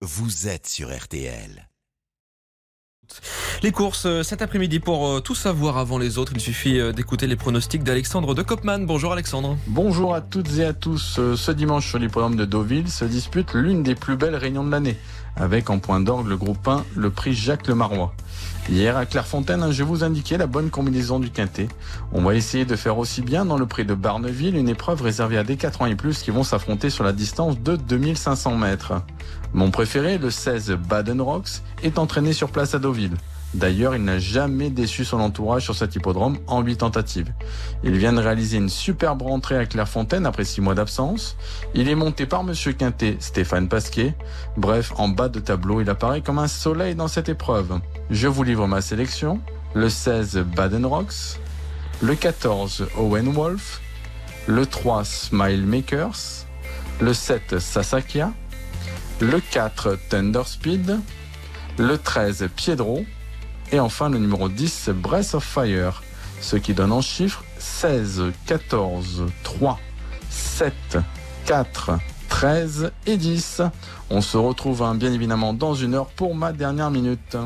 vous êtes sur RTL. Les courses euh, cet après-midi pour euh, tout savoir avant les autres, il suffit euh, d'écouter les pronostics d'Alexandre de Kopman. Bonjour Alexandre. Bonjour à toutes et à tous. Ce dimanche sur l'hippodrome de Deauville se dispute l'une des plus belles réunions de l'année, avec en point d'orgue le groupe 1, le prix Jacques Lemarois. Hier à Clairefontaine, je vous indiquais la bonne combinaison du quintet. On va essayer de faire aussi bien dans le prix de Barneville, une épreuve réservée à des 4 ans et plus qui vont s'affronter sur la distance de 2500 mètres. Mon préféré, le 16 Baden Rocks, est entraîné sur place à Deauville. D'ailleurs, il n'a jamais déçu son entourage sur cet hippodrome en 8 tentatives. Il vient de réaliser une superbe rentrée à Clairefontaine après 6 mois d'absence. Il est monté par Monsieur Quintet, Stéphane Pasquet. Bref, en bas de tableau, il apparaît comme un soleil dans cette épreuve. Je vous livre ma sélection. Le 16 Baden Rocks, le 14 Owen Wolf, le 3 Smile Makers, le 7 Sasakia, le 4 Thunder Speed, le 13 Piedro et enfin le numéro 10 Breath of Fire, ce qui donne en chiffres 16, 14, 3, 7, 4, 13 et 10. On se retrouve hein, bien évidemment dans une heure pour ma dernière minute.